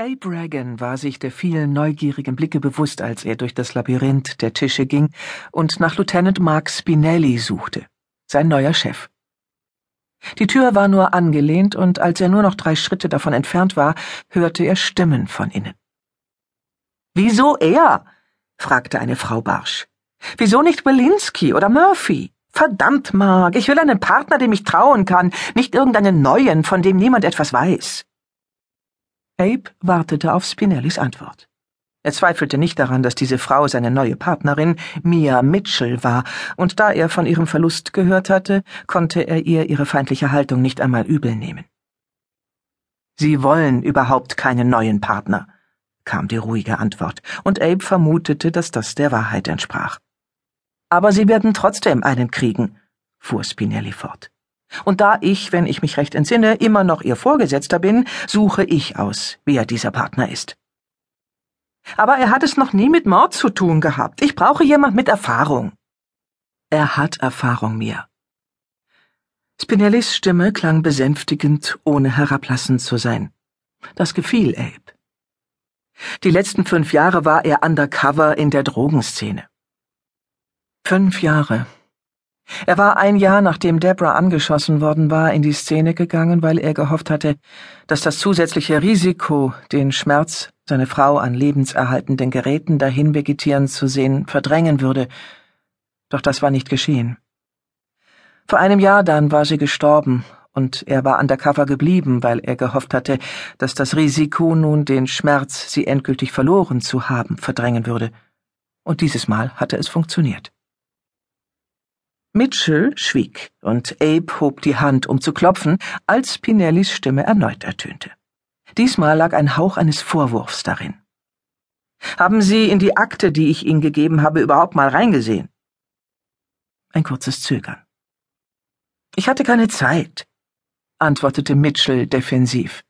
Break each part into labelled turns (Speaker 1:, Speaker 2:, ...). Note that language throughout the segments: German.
Speaker 1: Abe Reagan war sich der vielen neugierigen Blicke bewusst, als er durch das Labyrinth der Tische ging und nach Lieutenant Mark Spinelli suchte, sein neuer Chef. Die Tür war nur angelehnt, und als er nur noch drei Schritte davon entfernt war, hörte er Stimmen von innen.
Speaker 2: Wieso er? fragte eine Frau barsch. Wieso nicht Belinsky oder Murphy? Verdammt, Mark, ich will einen Partner, dem ich trauen kann, nicht irgendeinen neuen, von dem niemand etwas weiß.
Speaker 1: Abe wartete auf Spinellis Antwort. Er zweifelte nicht daran, dass diese Frau seine neue Partnerin Mia Mitchell war, und da er von ihrem Verlust gehört hatte, konnte er ihr ihre feindliche Haltung nicht einmal übel nehmen. Sie wollen überhaupt keinen neuen Partner, kam die ruhige Antwort, und Abe vermutete, dass das der Wahrheit entsprach. Aber sie werden trotzdem einen kriegen, fuhr Spinelli fort. Und da ich, wenn ich mich recht entsinne, immer noch Ihr Vorgesetzter bin, suche ich aus, wer dieser Partner ist.
Speaker 2: Aber er hat es noch nie mit Mord zu tun gehabt. Ich brauche jemand mit Erfahrung.
Speaker 1: Er hat Erfahrung, Mia. Spinellis Stimme klang besänftigend, ohne herablassend zu sein. Das gefiel Abe. Die letzten fünf Jahre war er undercover in der Drogenszene. Fünf Jahre, er war ein Jahr nachdem Deborah angeschossen worden war in die Szene gegangen, weil er gehofft hatte, dass das zusätzliche Risiko, den Schmerz, seine Frau an lebenserhaltenden Geräten dahin vegetieren zu sehen, verdrängen würde. Doch das war nicht geschehen. Vor einem Jahr dann war sie gestorben, und er war undercover geblieben, weil er gehofft hatte, dass das Risiko nun den Schmerz, sie endgültig verloren zu haben, verdrängen würde. Und dieses Mal hatte es funktioniert. Mitchell schwieg, und Abe hob die Hand, um zu klopfen, als Pinellis Stimme erneut ertönte. Diesmal lag ein Hauch eines Vorwurfs darin. Haben Sie in die Akte, die ich Ihnen gegeben habe, überhaupt mal reingesehen? Ein kurzes Zögern. Ich hatte keine Zeit, antwortete Mitchell defensiv.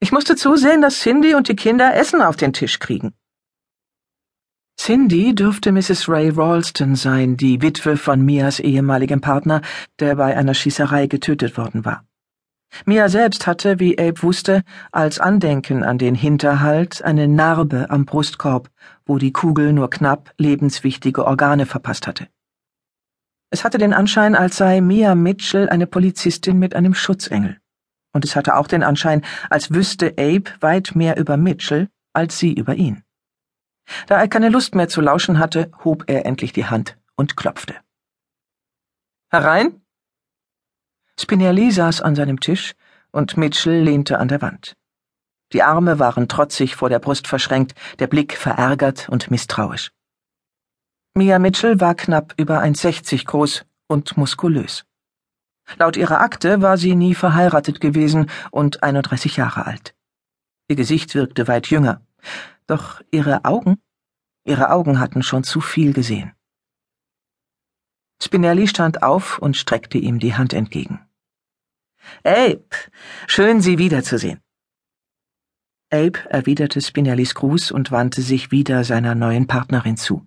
Speaker 1: Ich musste zusehen, dass Cindy und die Kinder Essen auf den Tisch kriegen. Cindy dürfte Mrs. Ray Ralston sein, die Witwe von Mias ehemaligem Partner, der bei einer Schießerei getötet worden war. Mia selbst hatte, wie Abe wusste, als Andenken an den Hinterhalt eine Narbe am Brustkorb, wo die Kugel nur knapp lebenswichtige Organe verpasst hatte. Es hatte den Anschein, als sei Mia Mitchell eine Polizistin mit einem Schutzengel. Und es hatte auch den Anschein, als wüsste Abe weit mehr über Mitchell als sie über ihn. Da er keine Lust mehr zu lauschen hatte, hob er endlich die Hand und klopfte. Herein? Spinelli saß an seinem Tisch und Mitchell lehnte an der Wand. Die Arme waren trotzig vor der Brust verschränkt, der Blick verärgert und misstrauisch. Mia Mitchell war knapp über 1,60 groß und muskulös. Laut ihrer Akte war sie nie verheiratet gewesen und 31 Jahre alt. Ihr Gesicht wirkte weit jünger, doch ihre Augen, ihre Augen hatten schon zu viel gesehen. Spinelli stand auf und streckte ihm die Hand entgegen. Abe, schön Sie wiederzusehen. Abe erwiderte Spinellis Gruß und wandte sich wieder seiner neuen Partnerin zu.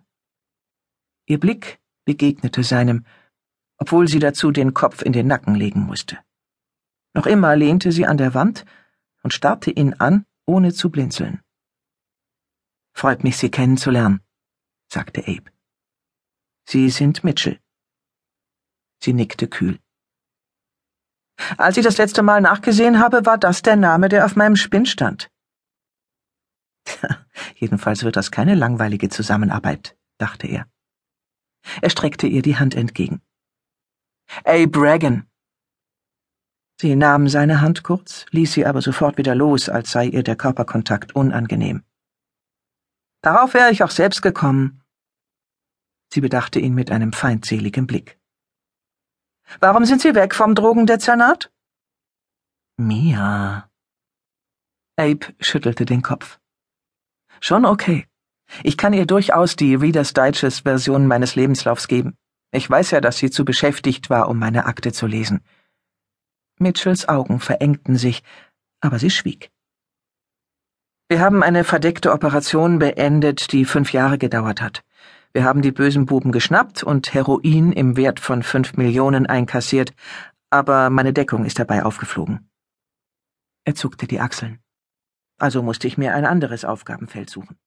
Speaker 1: Ihr Blick begegnete seinem, obwohl sie dazu den Kopf in den Nacken legen musste. Noch immer lehnte sie an der Wand und starrte ihn an, ohne zu blinzeln. Freut mich, Sie kennenzulernen, sagte Abe. Sie sind Mitchell. Sie nickte kühl. Als ich das letzte Mal nachgesehen habe, war das der Name, der auf meinem Spinn stand. Jedenfalls wird das keine langweilige Zusammenarbeit, dachte er. Er streckte ihr die Hand entgegen. Abe Reagan. Sie nahm seine Hand kurz, ließ sie aber sofort wieder los, als sei ihr der Körperkontakt unangenehm. Darauf wäre ich auch selbst gekommen. Sie bedachte ihn mit einem feindseligen Blick. Warum sind Sie weg vom Drogendezernat? Mia. Abe schüttelte den Kopf. Schon okay. Ich kann ihr durchaus die Reader's Digest Version meines Lebenslaufs geben. Ich weiß ja, dass sie zu beschäftigt war, um meine Akte zu lesen. Mitchells Augen verengten sich, aber sie schwieg. Wir haben eine verdeckte Operation beendet, die fünf Jahre gedauert hat. Wir haben die bösen Buben geschnappt und Heroin im Wert von fünf Millionen einkassiert, aber meine Deckung ist dabei aufgeflogen. Er zuckte die Achseln. Also musste ich mir ein anderes Aufgabenfeld suchen.